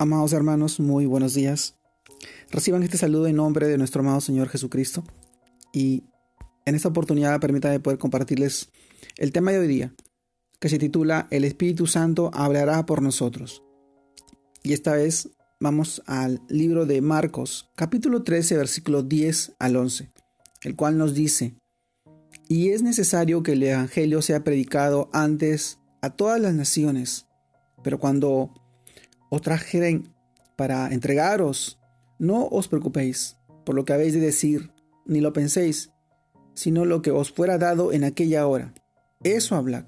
Amados hermanos, muy buenos días. Reciban este saludo en nombre de nuestro amado Señor Jesucristo. Y en esta oportunidad permítanme poder compartirles el tema de hoy día, que se titula El Espíritu Santo hablará por nosotros. Y esta vez vamos al libro de Marcos, capítulo 13, versículo 10 al 11, el cual nos dice, y es necesario que el Evangelio sea predicado antes a todas las naciones, pero cuando os trajeren para entregaros, no os preocupéis por lo que habéis de decir, ni lo penséis, sino lo que os fuera dado en aquella hora. Eso hablad,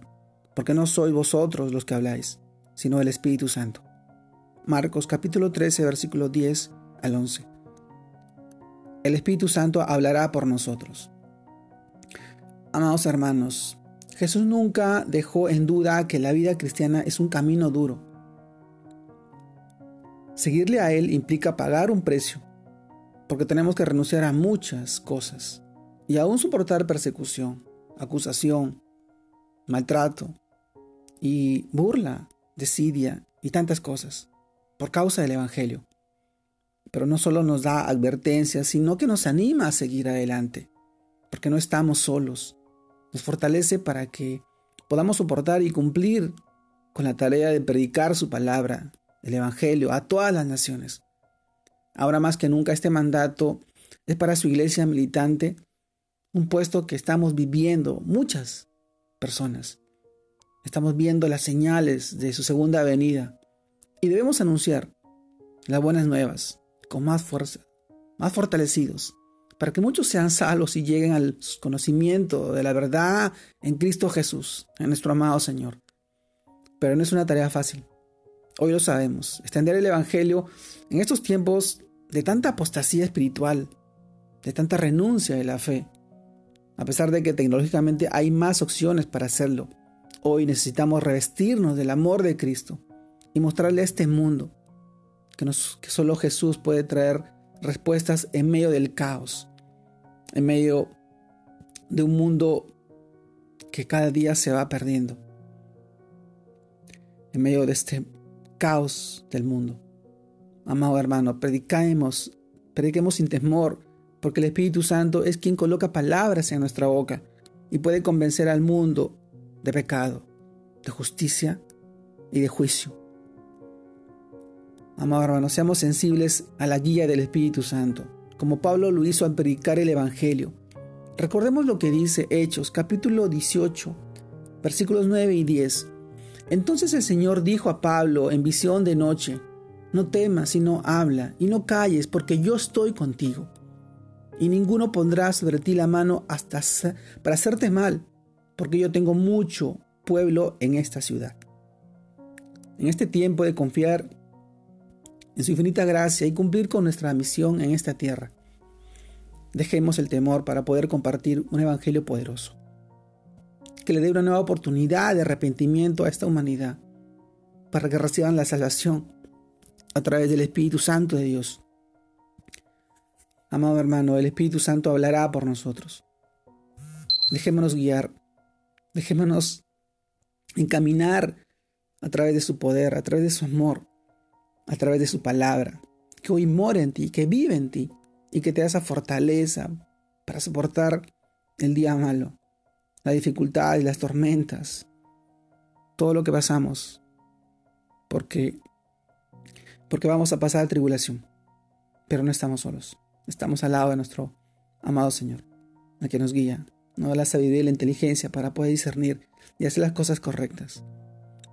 porque no sois vosotros los que habláis, sino el Espíritu Santo. Marcos capítulo 13, versículo 10 al 11. El Espíritu Santo hablará por nosotros. Amados hermanos, Jesús nunca dejó en duda que la vida cristiana es un camino duro Seguirle a Él implica pagar un precio, porque tenemos que renunciar a muchas cosas y aún soportar persecución, acusación, maltrato y burla, desidia y tantas cosas por causa del Evangelio. Pero no solo nos da advertencias, sino que nos anima a seguir adelante, porque no estamos solos. Nos fortalece para que podamos soportar y cumplir con la tarea de predicar su palabra, el Evangelio a todas las naciones. Ahora más que nunca este mandato es para su iglesia militante, un puesto que estamos viviendo muchas personas. Estamos viendo las señales de su segunda venida y debemos anunciar las buenas nuevas con más fuerza, más fortalecidos, para que muchos sean salvos y lleguen al conocimiento de la verdad en Cristo Jesús, en nuestro amado Señor. Pero no es una tarea fácil. Hoy lo sabemos. Extender el Evangelio en estos tiempos de tanta apostasía espiritual, de tanta renuncia de la fe, a pesar de que tecnológicamente hay más opciones para hacerlo. Hoy necesitamos revestirnos del amor de Cristo y mostrarle a este mundo que, que solo Jesús puede traer respuestas en medio del caos, en medio de un mundo que cada día se va perdiendo, en medio de este caos del mundo. Amado hermano, predicamos, prediquemos sin temor, porque el Espíritu Santo es quien coloca palabras en nuestra boca y puede convencer al mundo de pecado, de justicia y de juicio. Amado hermano, seamos sensibles a la guía del Espíritu Santo, como Pablo lo hizo al predicar el Evangelio. Recordemos lo que dice Hechos, capítulo 18, versículos 9 y 10. Entonces el Señor dijo a Pablo en visión de noche, no temas, sino habla, y no calles, porque yo estoy contigo. Y ninguno pondrá sobre ti la mano hasta para hacerte mal, porque yo tengo mucho pueblo en esta ciudad. En este tiempo de confiar en su infinita gracia y cumplir con nuestra misión en esta tierra, dejemos el temor para poder compartir un evangelio poderoso que le dé una nueva oportunidad de arrepentimiento a esta humanidad, para que reciban la salvación a través del Espíritu Santo de Dios. Amado hermano, el Espíritu Santo hablará por nosotros. Dejémonos guiar, dejémonos encaminar a través de su poder, a través de su amor, a través de su palabra, que hoy mora en ti, que vive en ti y que te da esa fortaleza para soportar el día malo la dificultad y las tormentas, todo lo que pasamos, porque porque vamos a pasar tribulación, pero no estamos solos, estamos al lado de nuestro amado Señor, a que nos guía, nos da la sabiduría y la inteligencia para poder discernir y hacer las cosas correctas.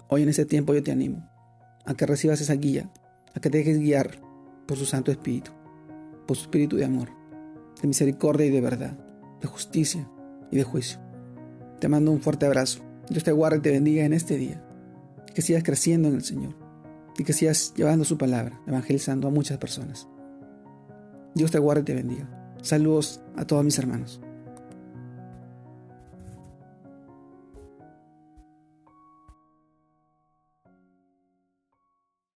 Hoy en este tiempo yo te animo a que recibas esa guía, a que te dejes guiar por su Santo Espíritu, por su Espíritu de amor, de misericordia y de verdad, de justicia y de juicio. Te mando un fuerte abrazo. Dios te guarde y te bendiga en este día. Que sigas creciendo en el Señor y que sigas llevando su palabra, evangelizando a muchas personas. Dios te guarde y te bendiga. Saludos a todos mis hermanos.